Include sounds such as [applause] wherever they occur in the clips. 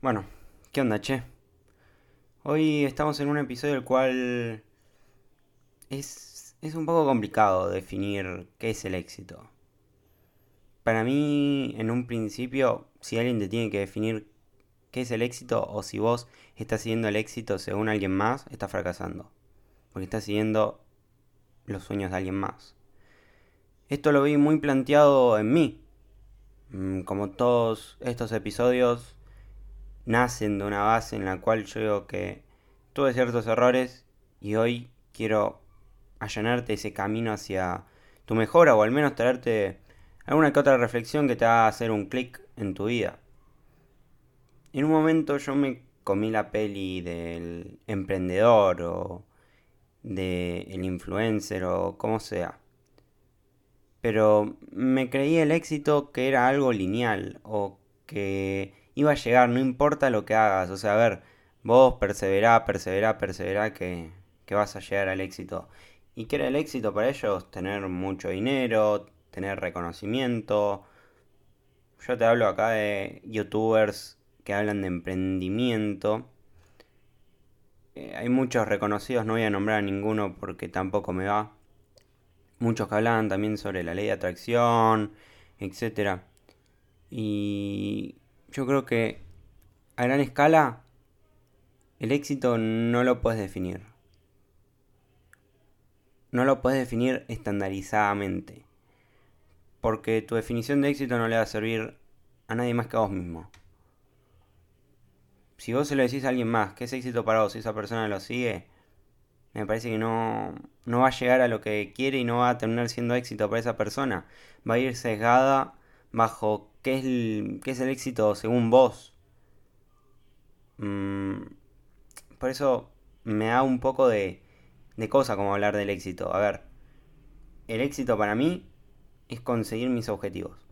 Bueno, ¿qué onda, che? Hoy estamos en un episodio el cual es, es un poco complicado definir qué es el éxito. Para mí, en un principio, si alguien te tiene que definir qué es el éxito o si vos estás siguiendo el éxito según alguien más, estás fracasando. Porque estás siguiendo los sueños de alguien más. Esto lo vi muy planteado en mí. Mm, como todos estos episodios nacen de una base en la cual yo digo que tuve ciertos errores y hoy quiero allanarte ese camino hacia tu mejora o al menos traerte alguna que otra reflexión que te haga hacer un clic en tu vida. En un momento yo me comí la peli del emprendedor o del influencer o como sea pero me creí el éxito que era algo lineal o que iba a llegar, no importa lo que hagas. O sea, a ver, vos perseverá, perseverá, perseverá que, que vas a llegar al éxito. ¿Y qué era el éxito para ellos? Tener mucho dinero, tener reconocimiento. Yo te hablo acá de youtubers que hablan de emprendimiento. Eh, hay muchos reconocidos, no voy a nombrar a ninguno porque tampoco me va muchos que hablaban también sobre la ley de atracción, etc. Y yo creo que a gran escala el éxito no lo puedes definir. No lo puedes definir estandarizadamente. Porque tu definición de éxito no le va a servir a nadie más que a vos mismo. Si vos se lo decís a alguien más, ¿qué es éxito para vos? Si esa persona lo sigue, me parece que no, no va a llegar a lo que quiere y no va a terminar siendo éxito para esa persona. Va a ir sesgada bajo qué es el, qué es el éxito según vos. Mm, por eso me da un poco de, de cosa como hablar del éxito. A ver, el éxito para mí es conseguir mis objetivos.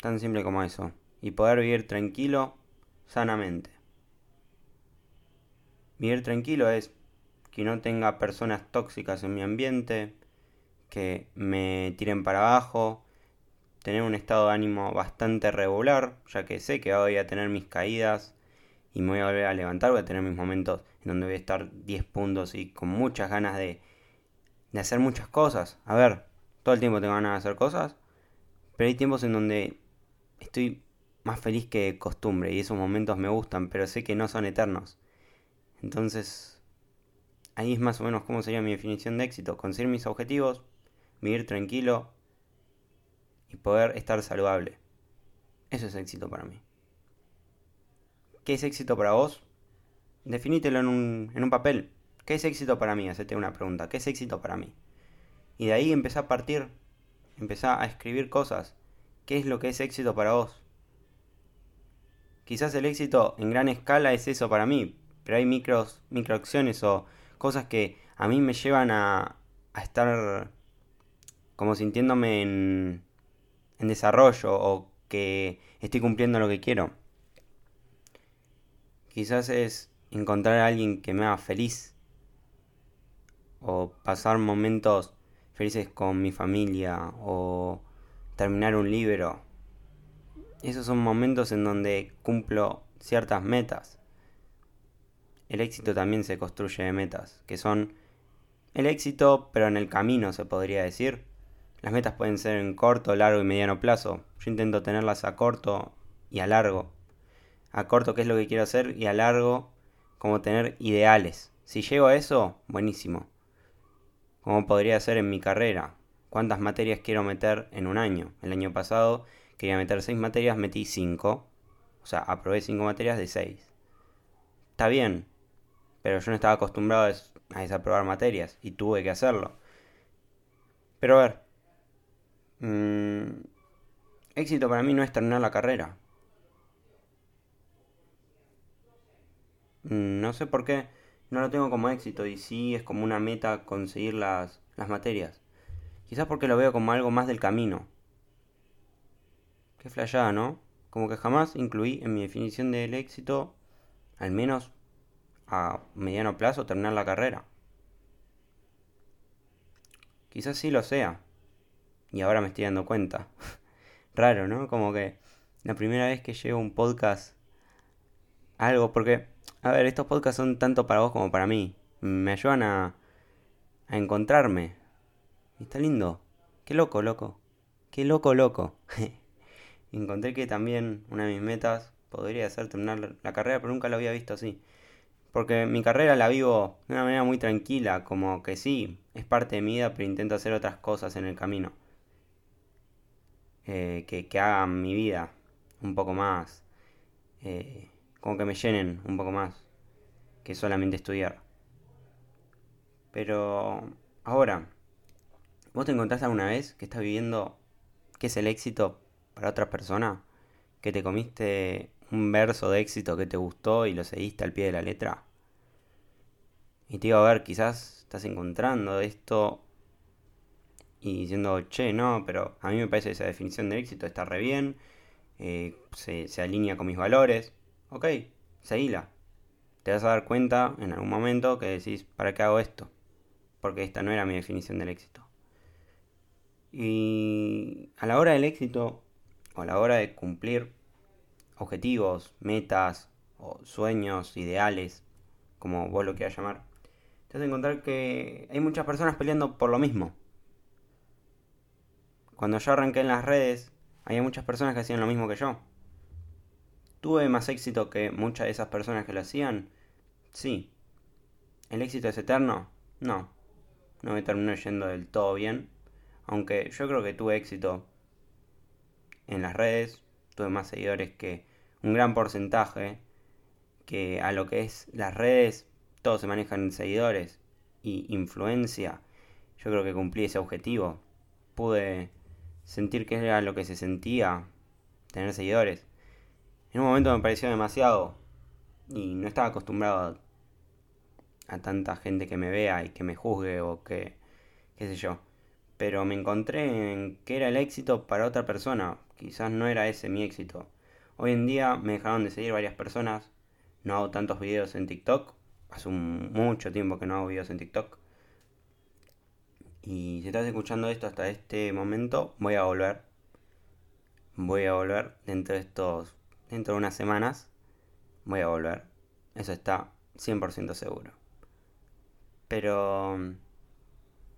Tan simple como eso. Y poder vivir tranquilo, sanamente. Vivir tranquilo es que no tenga personas tóxicas en mi ambiente, que me tiren para abajo, tener un estado de ánimo bastante regular, ya que sé que voy a tener mis caídas y me voy a volver a levantar, voy a tener mis momentos en donde voy a estar 10 puntos y con muchas ganas de, de hacer muchas cosas. A ver, todo el tiempo tengo ganas de hacer cosas, pero hay tiempos en donde estoy más feliz que de costumbre y esos momentos me gustan, pero sé que no son eternos. Entonces ahí es más o menos como sería mi definición de éxito. Conseguir mis objetivos, vivir tranquilo y poder estar saludable. Eso es éxito para mí. ¿Qué es éxito para vos? Definítelo en un, en un papel. ¿Qué es éxito para mí? Hacete una pregunta. ¿Qué es éxito para mí? Y de ahí empezá a partir. Empezá a escribir cosas. ¿Qué es lo que es éxito para vos? Quizás el éxito en gran escala es eso para mí, pero hay micros, microacciones o cosas que a mí me llevan a, a estar como sintiéndome en, en desarrollo o que estoy cumpliendo lo que quiero. Quizás es encontrar a alguien que me haga feliz o pasar momentos felices con mi familia o terminar un libro. Esos son momentos en donde cumplo ciertas metas el éxito también se construye de metas, que son el éxito, pero en el camino se podría decir. Las metas pueden ser en corto, largo y mediano plazo. Yo intento tenerlas a corto y a largo. A corto qué es lo que quiero hacer y a largo como tener ideales. Si llego a eso, buenísimo. Como podría ser en mi carrera. ¿Cuántas materias quiero meter en un año? El año pasado quería meter 6 materias, metí 5. O sea, aprobé 5 materias de 6. Está bien, pero yo no estaba acostumbrado a desaprobar materias y tuve que hacerlo. Pero a ver, mm, éxito para mí no es terminar la carrera. Mm, no sé por qué no lo tengo como éxito y sí es como una meta conseguir las, las materias. Quizás porque lo veo como algo más del camino. Qué flayada, ¿no? Como que jamás incluí en mi definición del éxito, al menos a mediano plazo terminar la carrera. Quizás sí lo sea. Y ahora me estoy dando cuenta. [laughs] Raro, ¿no? Como que la primera vez que llevo un podcast algo, porque, a ver, estos podcasts son tanto para vos como para mí. Me ayudan a, a encontrarme. Y está lindo. Qué loco, loco. Qué loco, loco. [laughs] Encontré que también una de mis metas podría ser terminar la carrera, pero nunca lo había visto así. Porque mi carrera la vivo de una manera muy tranquila, como que sí, es parte de mi vida, pero intento hacer otras cosas en el camino. Eh, que, hagan mi vida un poco más, eh, como que me llenen un poco más que solamente estudiar. Pero ahora, ¿vos te encontrás alguna vez que estás viviendo qué es el éxito para otra persona? ¿Que te comiste un verso de éxito que te gustó y lo seguiste al pie de la letra? Y te digo, a ver, quizás estás encontrando esto y diciendo, che, no, pero a mí me parece esa definición de éxito está re bien, eh, se, se, alinea con mis valores. Ok, seguila. Te vas a dar cuenta en algún momento que decís, ¿para qué hago esto? Porque esta no era mi definición del éxito. Y a la hora del éxito, o a la hora de cumplir objetivos, metas, o sueños, ideales, como vos lo quieras llamar, te vas a encontrar que hay muchas personas peleando por lo mismo. Cuando yo arranqué en las redes, había muchas personas que hacían lo mismo que yo. ¿Tuve más éxito que muchas de esas personas que lo hacían? Sí. ¿El éxito es eterno? No. No me terminó yendo del todo bien. Aunque yo creo que tuve éxito en las redes. Tuve más seguidores que un gran porcentaje. Que a lo que es las redes todos se manejan en seguidores y influencia, yo creo que cumplí ese objetivo. Pude sentir que era lo que se sentía tener seguidores. En un momento me pareció demasiado y no estaba acostumbrado a, tanta gente que me vea y que me juzgue o que qué sé yo. Pero me encontré en que era el éxito para otra persona. Quizás no era ese mi éxito. Hoy en día me dejaron de seguir varias personas. No hago tantos videos en TikTok hace mucho tiempo que no hago videos en TikTok. Y si estás escuchando esto hasta este momento, voy a volver. Voy a volver dentro de estos. dentro de unas semanas. Voy a volver. Eso está 100% seguro. Pero.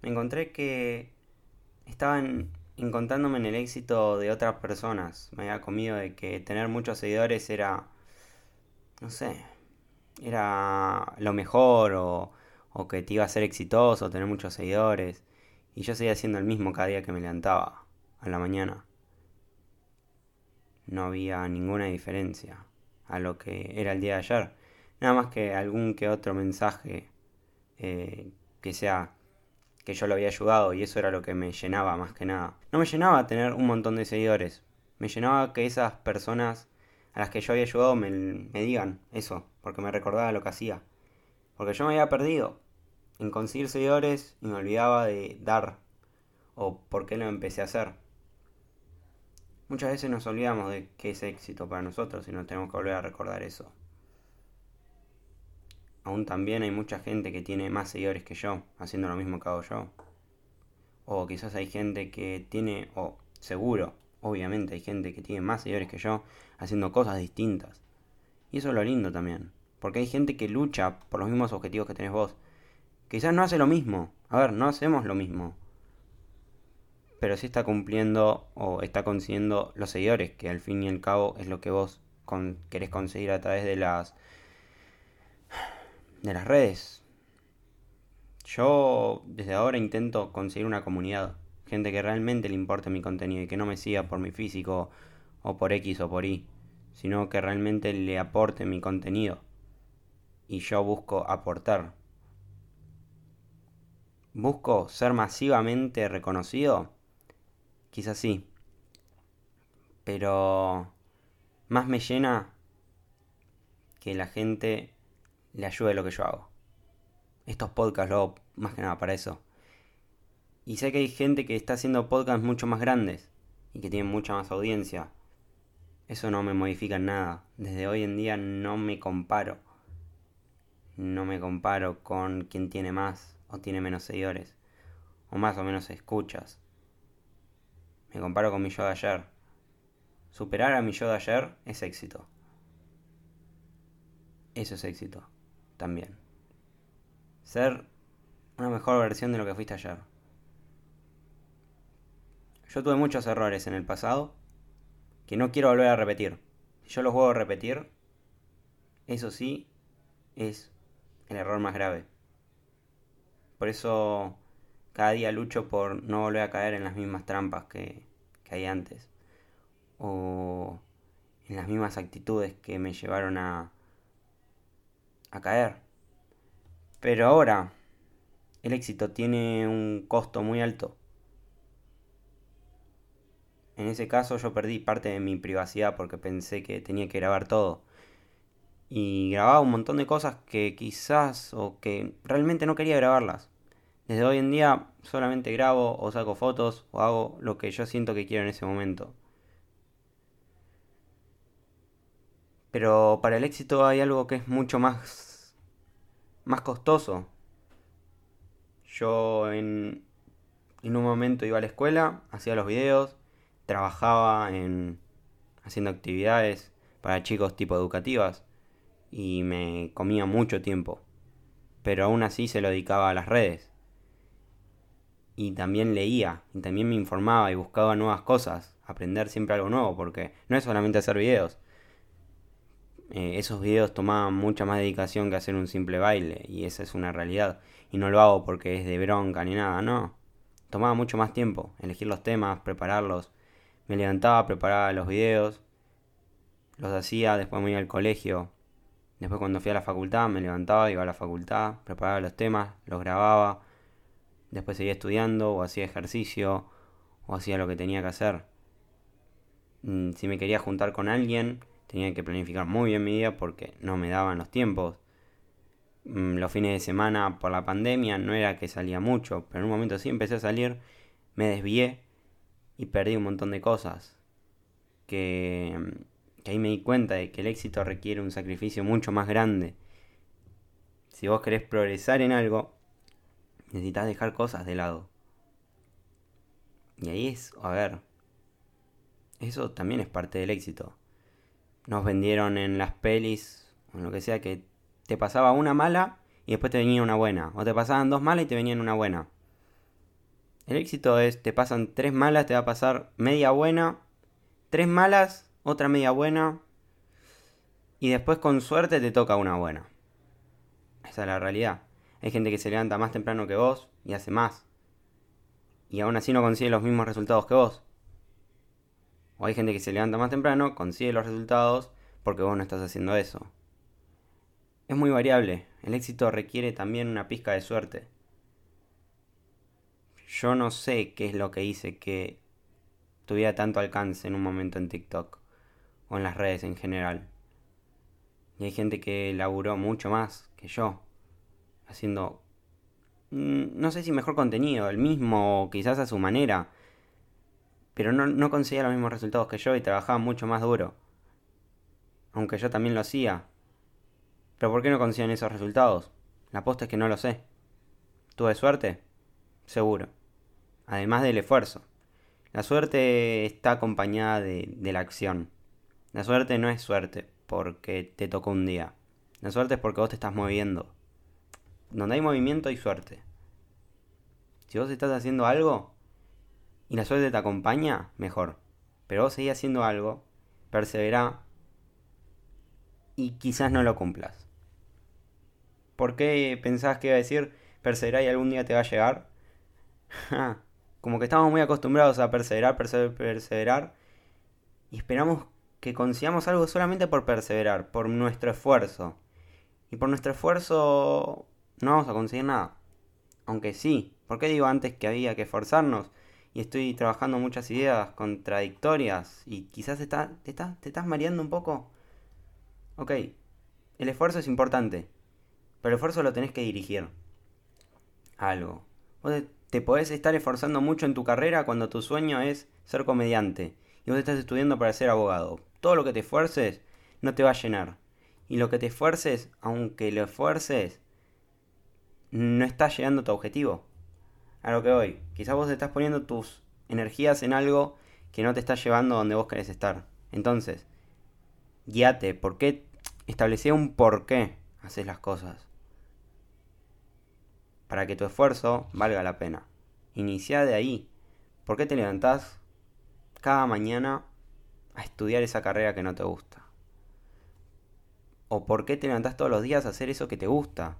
Me encontré que. Estaban encontrándome en el éxito de otras personas. Me había comido de que tener muchos seguidores era. No sé, era lo mejor o, o que te iba a ser exitoso, tener muchos seguidores. Y yo seguía haciendo el mismo cada día que me levantaba, a la mañana. No había ninguna diferencia a lo que era el día de ayer. Nada más que algún que otro mensaje eh, que sea que yo lo había ayudado y eso era lo que me llenaba más que nada. No me llenaba tener un montón de seguidores. Me llenaba que esas personas a las que yo había ayudado me, me digan eso, porque me recordaba lo que hacía. Porque yo me había perdido en conseguir seguidores y me olvidaba de dar o por qué lo empecé a hacer. Muchas veces nos olvidamos de qué es éxito para nosotros y nos tenemos que volver a recordar eso. Aún también hay mucha gente que tiene más seguidores que yo, haciendo lo mismo que hago yo. O quizás hay gente que tiene, o seguro, obviamente hay gente que tiene más seguidores que yo haciendo cosas distintas. Y eso es lo lindo también. Porque hay gente que lucha por los mismos objetivos que tenés vos. Quizás no hace lo mismo. A ver, no hacemos lo mismo. Pero sí está cumpliendo o está consiguiendo los seguidores, que al fin y al cabo es lo que vos querés conseguir a través de las de las redes. Yo desde ahora intento conseguir una comunidad gente que realmente le importe mi contenido y que no me siga por mi físico o por X o por Y, sino que realmente le aporte mi contenido. Y yo busco aportar. ¿Busco ser masivamente reconocido? Quizás sí. Pero más me llena que la gente le ayude lo que yo hago. Estos podcasts lo hago más que nada para eso y sé que hay gente que está haciendo podcasts mucho más grandes y que tienen mucha más audiencia. Eso no me modifica nada. Desde hoy en día no me comparo. No me comparo con quien tiene más o tiene menos seguidores. O más o menos escuchas. Me comparo con mi yo de ayer. Superar a mi yo de ayer es éxito. Eso es éxito, también. Ser una mejor versión de lo que fuiste ayer. Yo tuve muchos errores en el pasado que no quiero volver a repetir. Si yo los vuelvo a repetir, eso sí es el error más grave. Por eso cada día lucho por no volver a caer en las mismas trampas que, que hay antes. O en las mismas actitudes que me llevaron a, a caer. Pero ahora el éxito tiene un costo muy alto. En ese caso yo perdí parte de mi privacidad porque pensé que tenía que grabar todo. Y grababa un montón de cosas que quizás o que realmente no quería grabarlas. Desde hoy en día solamente grabo o saco fotos o hago lo que yo siento que quiero en ese momento. Pero para el éxito hay algo que es mucho más más costoso. Yo en, un momento iba a la escuela, hacía los videos, trabajaba en haciendo actividades para chicos tipo educativas y me comía mucho tiempo. Pero aún así se lo dedicaba a las redes. Y también leía, y también me informaba y buscaba nuevas cosas, aprender siempre algo nuevo, porque no es solamente hacer videos. Eh, esos videos tomaban mucha más dedicación que hacer un simple baile, y esa es una realidad. Y no lo hago porque es de bronca ni nada, no. Tomaba mucho más tiempo, elegir los temas, prepararlos. Me levantaba, preparaba los videos, los hacía, después me iba al colegio, Después cuando fui a la facultad me levantaba, iba a la facultad, preparaba los temas, los grababa. Después seguía estudiando o hacía ejercicio o hacía lo que tenía que hacer. Mm, si me quería juntar con alguien, tenía que planificar muy bien mi día porque no me daban los tiempos. Mm, los fines de semana por la pandemia no era que salía mucho, pero en un momento sí empecé a salir, me desvié y perdí un montón de cosas que que ahí me di cuenta de que el éxito requiere un sacrificio mucho más grande. Si vos querés progresar en algo, necesitas dejar cosas de lado. Y ahí es, a ver, eso también es parte del éxito. Nos vendieron en las pelis, o en lo que sea, que te pasaba una mala y después te venía una buena. O te pasaban dos malas y te venían una buena. El éxito es, te pasan tres malas, te va a pasar media buena, tres malas otra media buena y después con suerte te toca una buena. Esa es la realidad. Hay gente que se levanta más temprano que vos y hace más. Y aún así no consigue los mismos resultados que vos. O hay gente que se levanta más temprano, consigue los resultados porque vos no estás haciendo eso. Es muy variable. El éxito requiere también una pizca de suerte. Yo no sé qué es lo que hice que tuviera tanto alcance en un momento en TikTok o en las redes en general. Y hay gente que laburó mucho más que yo, haciendo, mm, no sé si mejor contenido, el mismo, quizás a su manera, pero no, no conseguía los mismos resultados que yo y trabajaba mucho más duro. Aunque yo también lo hacía. Pero ¿por qué no consiguen esos resultados? La posta es que no lo sé. ¿Tuve suerte? Seguro. Además del esfuerzo. La suerte está acompañada de, de la acción. La suerte no es suerte porque te tocó un día. La suerte es porque vos te estás moviendo. Donde hay movimiento hay suerte. Si vos estás haciendo algo y la suerte te acompaña, mejor. Pero vos seguís haciendo algo, persevera y quizás no lo cumplas. ¿Por qué pensás que iba a decir perseverar y algún día te va a llegar? [laughs] Como que estamos muy acostumbrados a perseverar, perseverar, perseverar y esperamos que consigamos algo solamente por perseverar, por nuestro esfuerzo. Y por nuestro esfuerzo no vamos a conseguir nada. Aunque sí, ¿por qué digo antes que había que esforzarnos? Y estoy trabajando muchas ideas contradictorias y quizás te, te, te estás mareando un poco. Ok, el esfuerzo es importante, pero el esfuerzo lo tenés que dirigir algo. Vos te podés estar esforzando mucho en tu carrera cuando tu sueño es ser comediante y vos estás estudiando para ser abogado todo lo que te esfuerces no te va a llenar. Y lo que te esfuerces, aunque lo esfuerces, no estás llegando a tu objetivo. A lo que voy, quizás vos estás poniendo tus energías en algo que no te está llevando donde vos querés estar. Entonces, guíate, ¿por qué? establecé un por qué haces las cosas. Para que tu esfuerzo valga la pena. Inicia de ahí. ¿Por qué te levantás cada mañana a estudiar esa carrera que no te gusta? ¿O por qué te levantás todos los días a hacer eso que te gusta?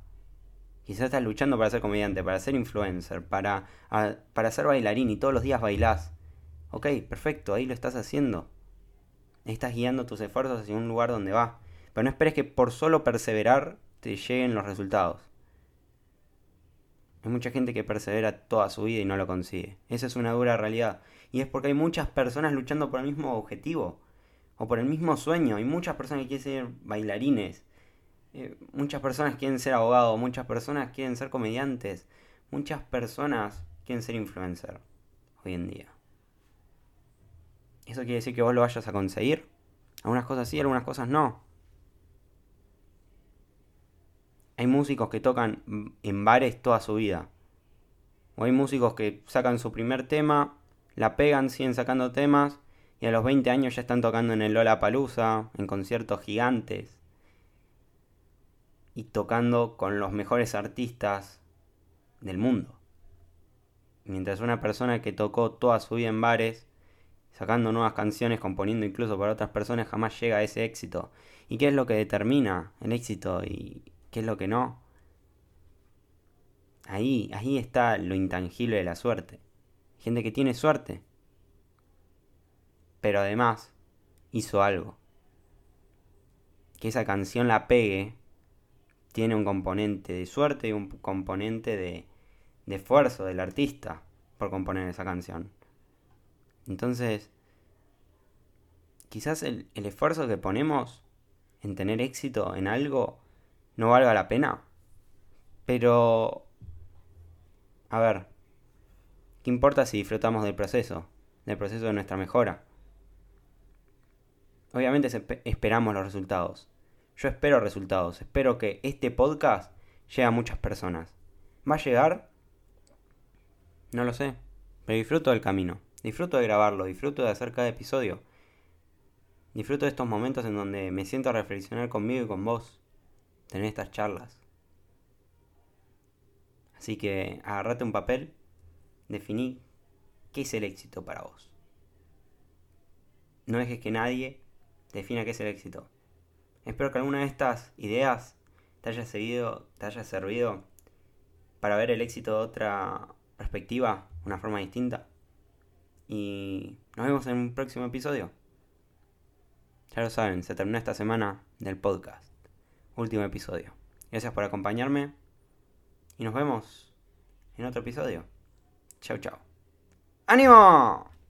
Quizás estás luchando para ser comediante, para ser influencer, para, para ser bailarín y todos los días bailás. Ok, perfecto, ahí lo estás haciendo. Estás guiando tus esfuerzos hacia un lugar donde va. Pero no esperes que por solo perseverar te lleguen los resultados. Hay mucha gente que persevera toda su vida y no lo consigue. Esa es una dura realidad. Y es porque hay muchas personas luchando por el mismo objetivo. O por el mismo sueño. Hay muchas personas que quieren ser bailarines. Eh, muchas personas quieren ser abogados. Muchas personas quieren ser comediantes. Muchas personas quieren ser influencer. Hoy en día. ¿Eso quiere decir que vos lo vayas a conseguir? Algunas cosas sí, algunas cosas no. Hay músicos que tocan en bares toda su vida. O hay músicos que sacan su primer tema, la pegan, siguen sacando temas, y a los 20 años ya están tocando en el Lola Palusa, en conciertos gigantes. Y tocando con los mejores artistas del mundo. Mientras una persona que tocó toda su vida en bares, sacando nuevas canciones, componiendo incluso para otras personas, jamás llega a ese éxito. ¿Y qué es lo que determina el éxito y qué es lo que no? Ahí, ahí está lo intangible de la suerte. Gente que tiene suerte, pero además hizo algo. Que esa canción la pegue tiene un componente de suerte y un componente de, esfuerzo del artista por componer esa canción. Entonces, quizás el, esfuerzo que ponemos en tener éxito en algo no valga la pena. Pero, a ver, ¿qué importa si disfrutamos del proceso? Del proceso de nuestra mejora. Obviamente esperamos los resultados. Yo espero resultados. Espero que este podcast llegue a muchas personas. ¿Va a llegar? No lo sé. Pero disfruto del camino. Disfruto de grabarlo, disfruto de hacer cada episodio. Disfruto de estos momentos en donde me siento a reflexionar conmigo y con vos. Tener estas charlas. Así que agarrate un papel, definí qué es el éxito para vos. No dejes que nadie defina qué es el éxito. Espero que alguna de estas ideas te haya, seguido, te haya servido para ver el éxito de otra perspectiva, una forma distinta. Y nos vemos en un próximo episodio. Ya lo saben, se terminó esta semana del podcast. Último episodio. Gracias por acompañarme. Y nos vemos en otro episodio. Chau, chau. ¡Ánimo!